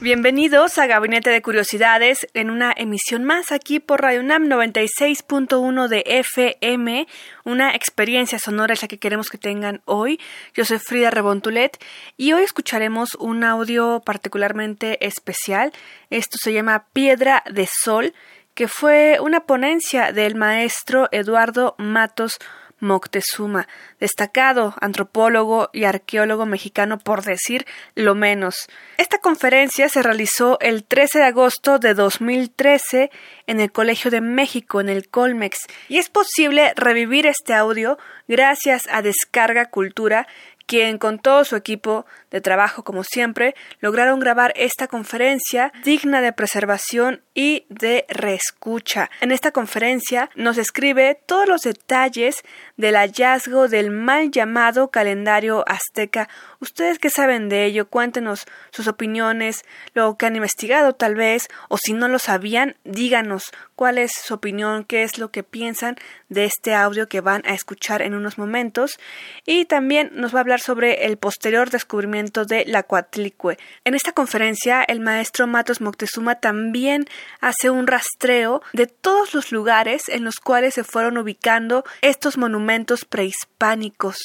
Bienvenidos a Gabinete de Curiosidades en una emisión más aquí por Radio UNAM 96.1 de FM. Una experiencia sonora es la que queremos que tengan hoy. Yo soy Frida Rebontulet y hoy escucharemos un audio particularmente especial. Esto se llama Piedra de Sol, que fue una ponencia del maestro Eduardo Matos Moctezuma, destacado antropólogo y arqueólogo mexicano por decir lo menos. Esta conferencia se realizó el 13 de agosto de 2013 en el Colegio de México, en el Colmex, y es posible revivir este audio gracias a Descarga Cultura, quien con todo su equipo de trabajo como siempre lograron grabar esta conferencia digna de preservación y de reescucha. En esta conferencia nos escribe todos los detalles del hallazgo del mal llamado calendario azteca. Ustedes que saben de ello, cuéntenos sus opiniones, lo que han investigado tal vez, o si no lo sabían, díganos cuál es su opinión, qué es lo que piensan de este audio que van a escuchar en unos momentos. Y también nos va a hablar sobre el posterior descubrimiento de la Coatlicue. En esta conferencia, el maestro Matos Moctezuma también hace un rastreo de todos los lugares en los cuales se fueron ubicando estos monumentos prehispánicos.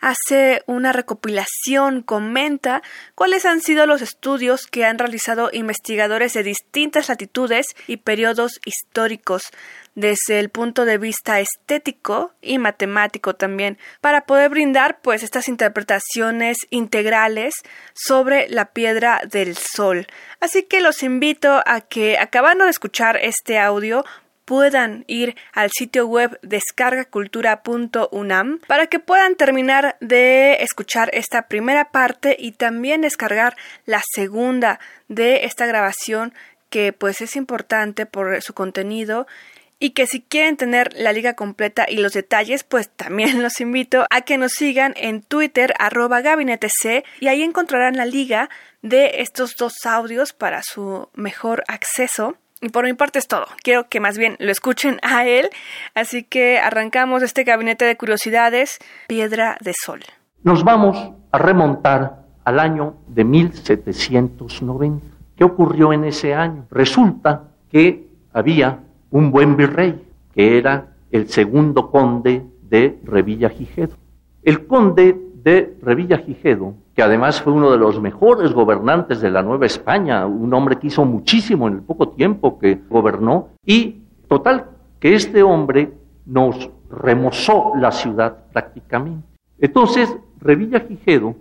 Hace una recopilación, comenta cuáles han sido los estudios que han realizado investigadores de distintas latitudes y periodos históricos desde el punto de vista estético y matemático también, para poder brindar pues estas interpretaciones integrales sobre la piedra del sol. Así que los invito a que acabando de escuchar este audio puedan ir al sitio web descargacultura.unam para que puedan terminar de escuchar esta primera parte y también descargar la segunda de esta grabación que pues es importante por su contenido y que si quieren tener la liga completa y los detalles, pues también los invito a que nos sigan en Twitter arroba gabinetec y ahí encontrarán la liga de estos dos audios para su mejor acceso. Y por mi parte es todo. Quiero que más bien lo escuchen a él. Así que arrancamos este gabinete de curiosidades, Piedra de Sol. Nos vamos a remontar al año de 1790. ¿Qué ocurrió en ese año? Resulta que había un buen virrey, que era el segundo conde de Revillagigedo. El conde de Revillagigedo, que además fue uno de los mejores gobernantes de la Nueva España, un hombre que hizo muchísimo en el poco tiempo que gobernó, y total, que este hombre nos remozó la ciudad prácticamente. Entonces, Revillagigedo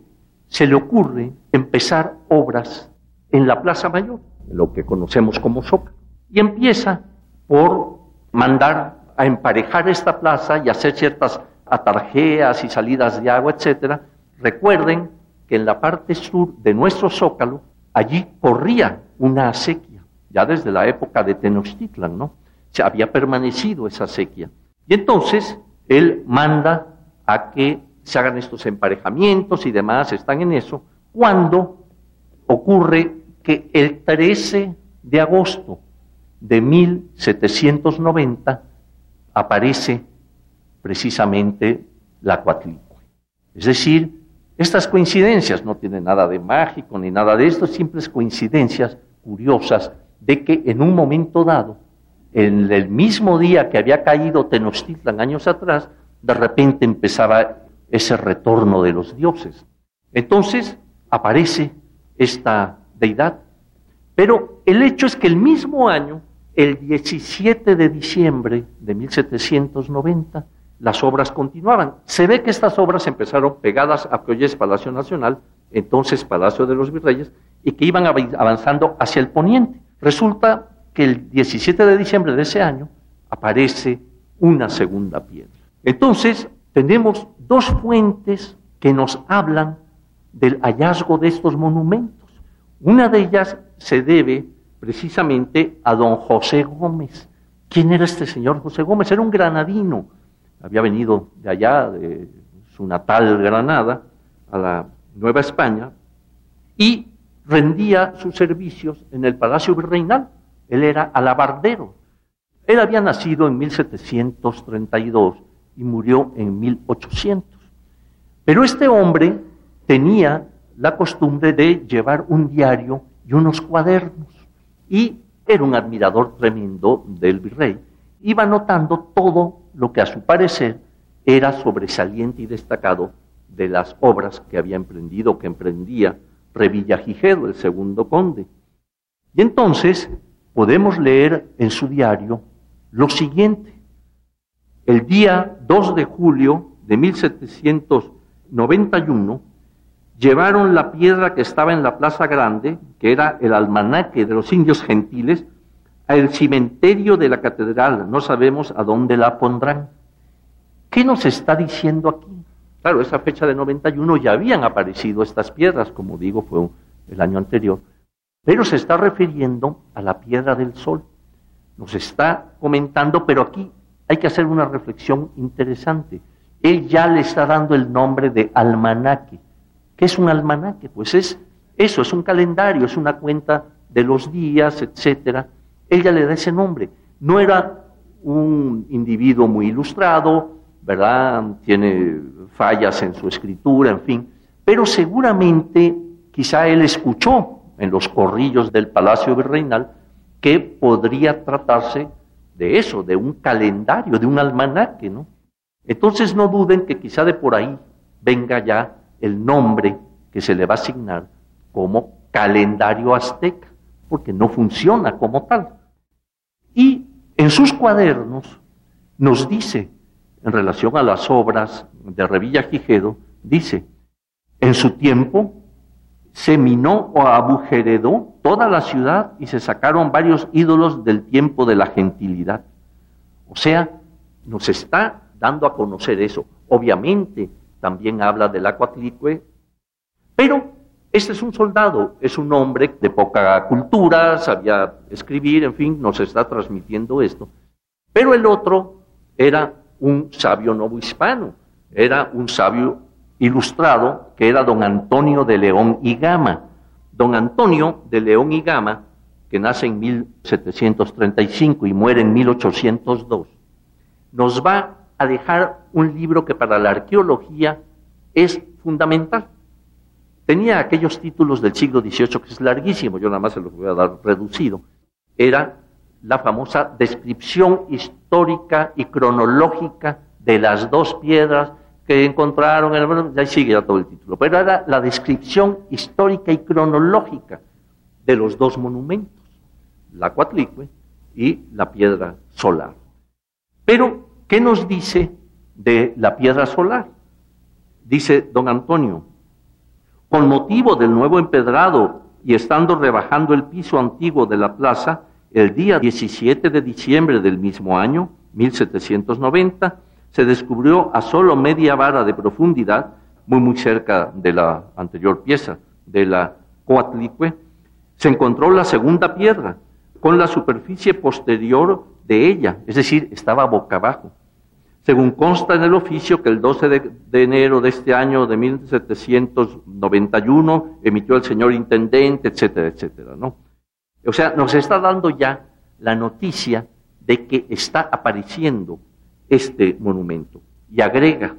se le ocurre empezar obras en la Plaza Mayor, lo que conocemos como Zócalo, y empieza por mandar a emparejar esta plaza y hacer ciertas atarjeas y salidas de agua, etcétera. Recuerden que en la parte sur de nuestro zócalo, allí corría una acequia, ya desde la época de Tenochtitlan, ¿no? Se había permanecido esa acequia. Y entonces él manda a que se hagan estos emparejamientos y demás, están en eso, cuando ocurre que el 13 de agosto de 1790 aparece precisamente la Coatlicue. Es decir, estas coincidencias no tienen nada de mágico ni nada de esto, simples coincidencias curiosas de que en un momento dado, en el mismo día que había caído Tenochtitlan años atrás, de repente empezaba ese retorno de los dioses. Entonces aparece esta deidad. Pero el hecho es que el mismo año el 17 de diciembre de 1790 las obras continuaban. Se ve que estas obras empezaron pegadas a que hoy es Palacio Nacional, entonces Palacio de los Virreyes, y que iban avanzando hacia el poniente. Resulta que el 17 de diciembre de ese año aparece una segunda piedra. Entonces, tenemos dos fuentes que nos hablan del hallazgo de estos monumentos. Una de ellas se debe precisamente a don José Gómez. ¿Quién era este señor José Gómez? Era un granadino. Había venido de allá, de su natal Granada, a la Nueva España, y rendía sus servicios en el Palacio Virreinal. Él era alabardero. Él había nacido en 1732 y murió en 1800. Pero este hombre tenía la costumbre de llevar un diario y unos cuadernos. Y era un admirador tremendo del virrey. Iba notando todo lo que a su parecer era sobresaliente y destacado de las obras que había emprendido, que emprendía Revillagigedo, el segundo conde. Y entonces podemos leer en su diario lo siguiente. El día 2 de julio de 1791 llevaron la piedra que estaba en la Plaza Grande, que era el almanaque de los indios gentiles, al cementerio de la catedral. No sabemos a dónde la pondrán. ¿Qué nos está diciendo aquí? Claro, esa fecha de 91 ya habían aparecido estas piedras, como digo, fue el año anterior, pero se está refiriendo a la piedra del sol. Nos está comentando, pero aquí hay que hacer una reflexión interesante. Él ya le está dando el nombre de almanaque. ¿Qué es un almanaque? Pues es eso, es un calendario, es una cuenta de los días, etcétera. Él ya le da ese nombre. No era un individuo muy ilustrado, ¿verdad? Tiene fallas en su escritura, en fin. Pero seguramente quizá él escuchó en los corrillos del Palacio Virreinal que podría tratarse de eso, de un calendario, de un almanaque, ¿no? Entonces no duden que quizá de por ahí venga ya el nombre que se le va a asignar como calendario azteca, porque no funciona como tal. Y en sus cuadernos nos dice en relación a las obras de Revilla Quijedo, dice, en su tiempo se minó o abujeredó toda la ciudad y se sacaron varios ídolos del tiempo de la gentilidad. O sea, nos está dando a conocer eso. Obviamente también habla del acuatlicue, pero este es un soldado, es un hombre de poca cultura, sabía escribir, en fin, nos está transmitiendo esto. Pero el otro era un sabio novohispano, era un sabio ilustrado que era don Antonio de León y Gama. Don Antonio de León y Gama, que nace en 1735 y muere en 1802, nos va a dejar un libro que para la arqueología es fundamental. Tenía aquellos títulos del siglo XVIII que es larguísimo, yo nada más se los voy a dar reducido. Era la famosa descripción histórica y cronológica de las dos piedras que encontraron en el... Ya sigue todo el título, pero era la descripción histórica y cronológica de los dos monumentos, la Cuatlicue y la piedra solar. Pero, ¿qué nos dice de la piedra solar? Dice don Antonio, con motivo del nuevo empedrado y estando rebajando el piso antiguo de la plaza, el día 17 de diciembre del mismo año, 1790, se descubrió a solo media vara de profundidad, muy muy cerca de la anterior pieza, de la Coatlicue, se encontró la segunda piedra, con la superficie posterior de ella, es decir, estaba boca abajo. Según consta en el oficio que el 12 de, enero de este año de 1791 emitió el señor intendente, etcétera, etcétera, ¿no? O sea, nos está dando ya la noticia de que está apareciendo este monumento. Y agrega,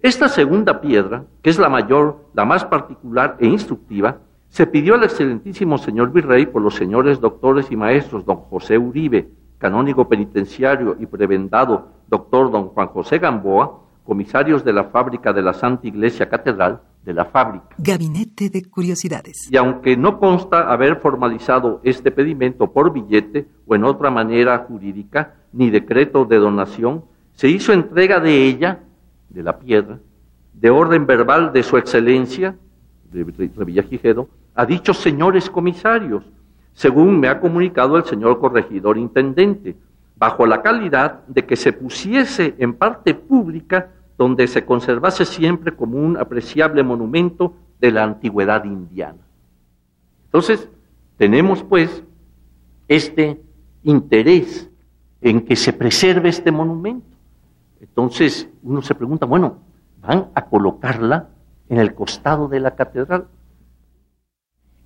esta segunda piedra, que es la mayor, la más particular e instructiva, se pidió al excelentísimo señor virrey por los señores doctores y maestros don José Uribe, canónigo penitenciario y prebendado doctor don Juan José Gamboa, comisarios de la fábrica de la Santa Iglesia Catedral, de la fábrica. Gabinete de Curiosidades. Y aunque no consta haber formalizado este pedimento por billete o en otra manera jurídica, ni decreto de donación, se hizo entrega de ella, de la piedra, de orden verbal de su excelencia, de Villagigedo, a dichos señores comisarios, según me ha comunicado el señor corregidor intendente, bajo la calidad de que se pusiese en parte pública donde se conservase siempre como un apreciable monumento de la antigüedad indiana. Entonces, tenemos pues este interés en que se preserve este monumento. Entonces uno se pregunta, bueno, van a colocarla en el costado de la catedral.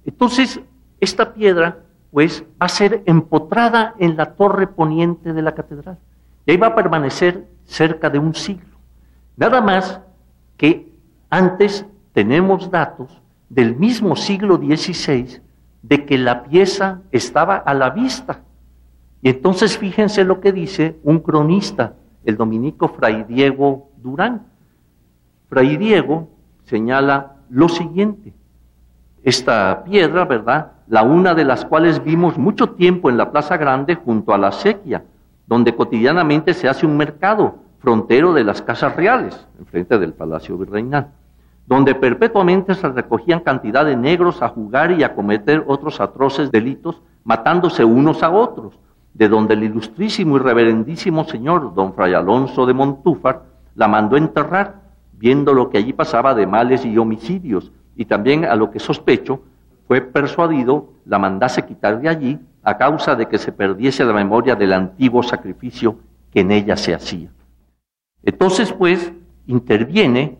Entonces, esta piedra, pues, va a ser empotrada en la torre poniente de la catedral. Y ahí va a permanecer cerca de un siglo. Nada más que antes tenemos datos del mismo siglo XVI de que la pieza estaba a la vista. Y entonces fíjense lo que dice un cronista, el dominico Fray Diego Durán. Fray Diego señala lo siguiente. Esta piedra, ¿verdad? La una de las cuales vimos mucho tiempo en la Plaza Grande junto a la sequía, donde cotidianamente se hace un mercado, frontero de las casas reales, enfrente del Palacio Virreinal donde perpetuamente se recogían cantidad de negros a jugar y a cometer otros atroces delitos, matándose unos a otros, de donde el ilustrísimo y reverendísimo señor don Fray Alonso de Montúfar la mandó enterrar, viendo lo que allí pasaba de males y homicidios, y también a lo que sospecho fue persuadido la mandase quitar de allí a causa de que se perdiese la memoria del antiguo sacrificio que en ella se hacía. Entonces, pues, interviene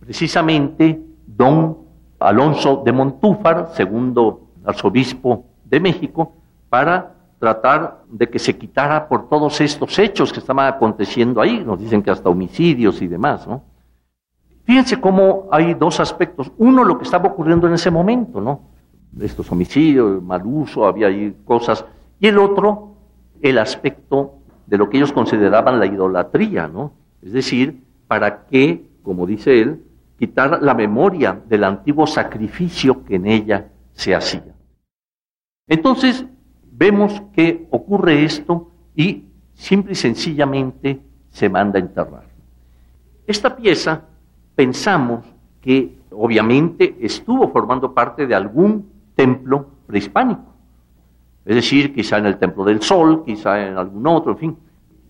precisamente don Alonso de Montúfar, segundo arzobispo de México, para tratar de que se quitara por todos estos hechos que estaban aconteciendo ahí, nos dicen que hasta homicidios y demás, ¿no? Fíjense cómo hay dos aspectos. Uno, lo que estaba ocurriendo en ese momento, ¿no? Estos homicidios, mal uso, había ahí cosas. Y el otro, el aspecto de lo que ellos consideraban la idolatría, ¿no? Es decir, para que, como dice él, quitar la memoria del antiguo sacrificio que en ella se hacía. Entonces, vemos que ocurre esto y simple y sencillamente se manda a enterrar. Esta pieza pensamos que obviamente estuvo formando parte de algún templo prehispánico, es decir, quizá en el Templo del Sol, quizá en algún otro, en fin.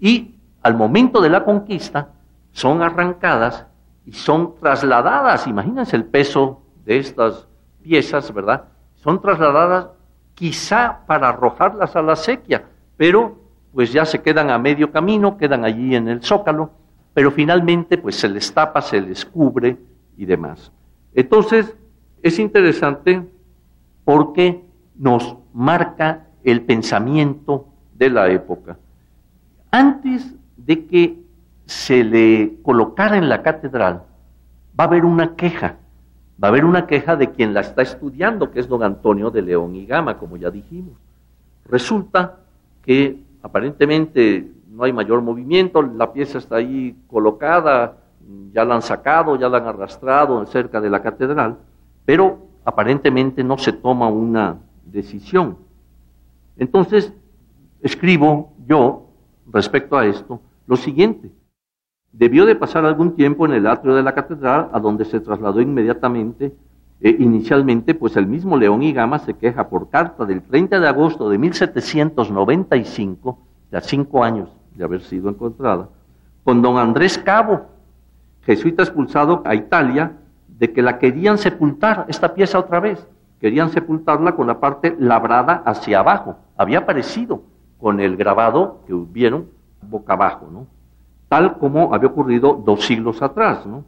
Y al momento de la conquista son arrancadas y son trasladadas, imagínense el peso de estas piezas, ¿verdad? Son trasladadas quizá para arrojarlas a la sequía, pero pues ya se quedan a medio camino, quedan allí en el zócalo, pero finalmente pues se les tapa, se les cubre y demás. Entonces, es interesante porque nos marca el pensamiento de la época. Antes de que se le colocara en la catedral, va a haber una queja. Va a haber una queja de quien la está estudiando, que es don Antonio de León y Gama, como ya dijimos. Resulta que aparentemente no hay mayor movimiento, la pieza está ahí colocada, ya la han sacado, ya la han arrastrado cerca de la catedral, pero aparentemente no se toma una decisión. Entonces, escribo yo respecto a esto lo siguiente. Debió de pasar algún tiempo en el atrio de la catedral, a donde se trasladó inmediatamente. Eh, inicialmente, pues el mismo León y Gama se queja por carta del 30 de agosto de 1795, ya cinco años de haber sido encontrada, con don Andrés Cabo, jesuita expulsado a Italia, de que la querían sepultar, esta pieza otra vez, querían sepultarla con la parte labrada hacia abajo. Había aparecido con el grabado que vieron boca abajo, ¿no? tal como había ocurrido dos siglos atrás, ¿no?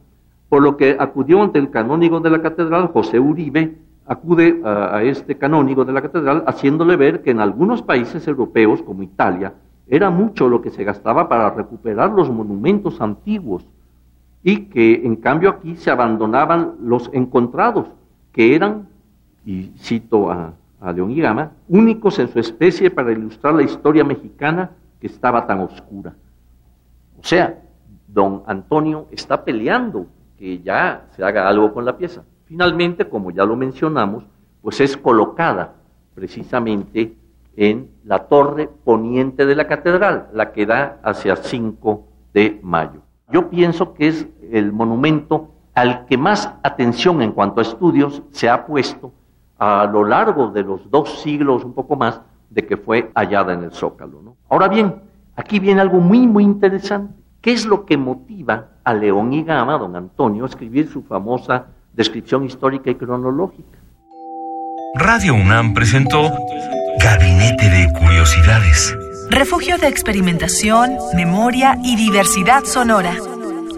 Por lo que acudió ante el canónigo de la catedral, José Uribe, acude a, este canónigo de la catedral haciéndole ver que en algunos países europeos, como Italia, era mucho lo que se gastaba para recuperar los monumentos antiguos y que en cambio aquí se abandonaban los encontrados, que eran, y cito a, a León y Gama, únicos en su especie para ilustrar la historia mexicana que estaba tan oscura. O sea, don Antonio está peleando que ya se haga algo con la pieza. Finalmente, como ya lo mencionamos, pues es colocada precisamente en la torre poniente de la catedral, la que da hacia 5 de mayo. Yo pienso que es el monumento al que más atención en cuanto a estudios se ha puesto a lo largo de los dos siglos, un poco más, de que fue hallada en el Zócalo. ¿no? Ahora bien, Aquí viene algo muy, muy interesante. ¿Qué es lo que motiva a León y Gama, don Antonio, a escribir su famosa descripción histórica y cronológica. Radio UNAM presentó Gabinete de Curiosidades. Refugio de experimentación, memoria y diversidad sonora.